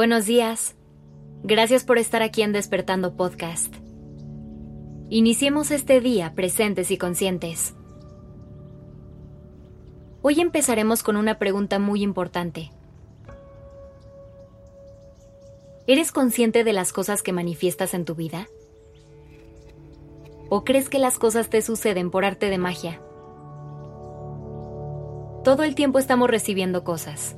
Buenos días. Gracias por estar aquí en Despertando Podcast. Iniciemos este día presentes y conscientes. Hoy empezaremos con una pregunta muy importante. ¿Eres consciente de las cosas que manifiestas en tu vida? ¿O crees que las cosas te suceden por arte de magia? Todo el tiempo estamos recibiendo cosas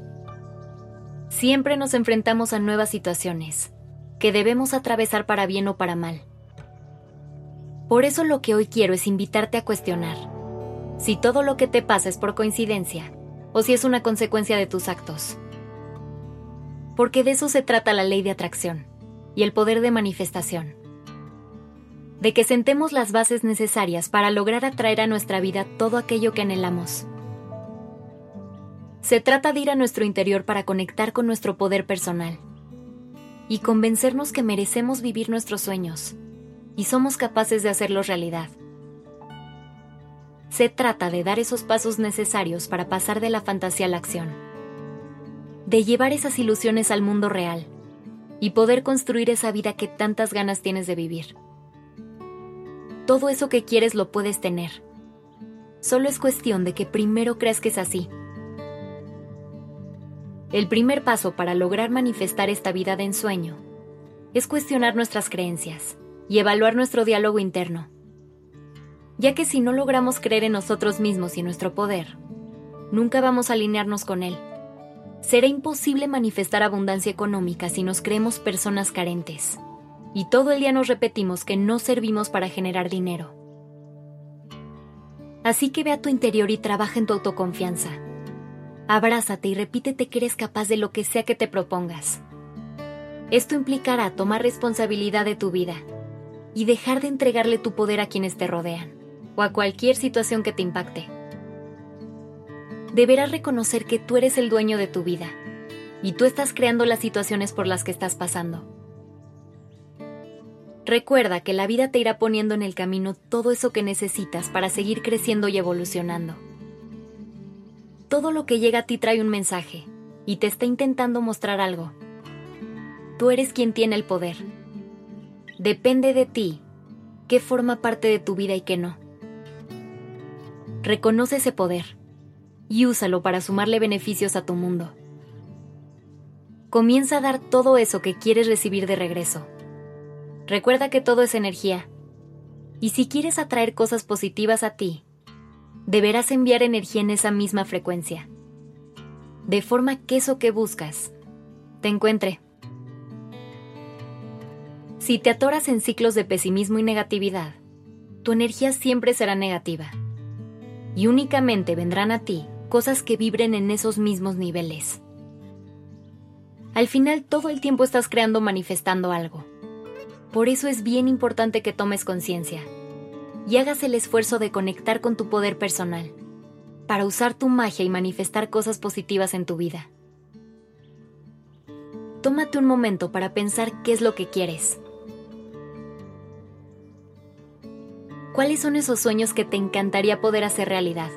Siempre nos enfrentamos a nuevas situaciones, que debemos atravesar para bien o para mal. Por eso lo que hoy quiero es invitarte a cuestionar si todo lo que te pasa es por coincidencia o si es una consecuencia de tus actos. Porque de eso se trata la ley de atracción y el poder de manifestación. De que sentemos las bases necesarias para lograr atraer a nuestra vida todo aquello que anhelamos se trata de ir a nuestro interior para conectar con nuestro poder personal y convencernos que merecemos vivir nuestros sueños y somos capaces de hacerlos realidad. Se trata de dar esos pasos necesarios para pasar de la fantasía a la acción, de llevar esas ilusiones al mundo real y poder construir esa vida que tantas ganas tienes de vivir. Todo eso que quieres lo puedes tener. Solo es cuestión de que primero creas que es así el primer paso para lograr manifestar esta vida de ensueño es cuestionar nuestras creencias y evaluar nuestro diálogo interno, ya que si no logramos creer en nosotros mismos y en nuestro poder, nunca vamos a alinearnos con él. Será imposible manifestar abundancia económica si nos creemos personas carentes y todo el día nos repetimos que no servimos para generar dinero. Así que ve a tu interior y trabaja en tu autoconfianza Abrázate y repítete que eres capaz de lo que sea que te propongas. Esto implicará tomar responsabilidad de tu vida y dejar de entregarle tu poder a quienes te rodean o a cualquier situación que te impacte. Deberás reconocer que tú eres el dueño de tu vida y tú estás creando las situaciones por las que estás pasando. Recuerda que la vida te irá poniendo en el camino todo eso que necesitas para seguir creciendo y evolucionando. Todo lo que llega a ti trae un mensaje y te está intentando mostrar algo. Tú eres quien tiene el poder. Depende de ti qué forma parte de tu vida y qué no. Reconoce ese poder y úsalo para sumarle beneficios a tu mundo. Comienza a dar todo eso que quieres recibir de regreso. Recuerda que todo es energía. Y si quieres atraer cosas positivas a ti, deberás enviar energía en esa misma frecuencia, de forma que eso que buscas te encuentre. Si te atoras en ciclos de pesimismo y negatividad, tu energía siempre será negativa, y únicamente vendrán a ti cosas que vibren en esos mismos niveles. Al final todo el tiempo estás creando manifestando algo. Por eso es bien importante que tomes conciencia y hagas el esfuerzo de conectar con tu poder personal, para usar tu magia y manifestar cosas positivas en tu vida. Tómate un momento para pensar qué es lo que quieres. ¿Cuáles son esos sueños que te encantaría poder hacer realidad?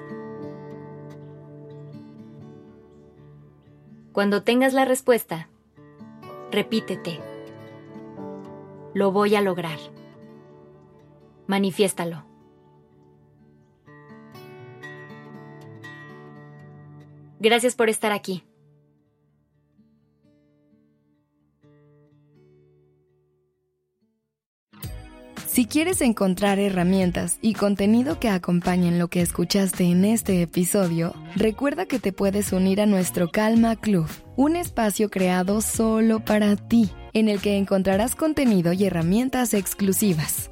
Cuando tengas la respuesta, repítete. Lo voy a lograr manifiéstalo. Gracias por estar aquí. Si quieres encontrar herramientas y contenido que acompañen lo que escuchaste en este episodio, recuerda que te puedes unir a nuestro Calma Club, un espacio creado solo para ti, en el que encontrarás contenido y herramientas exclusivas.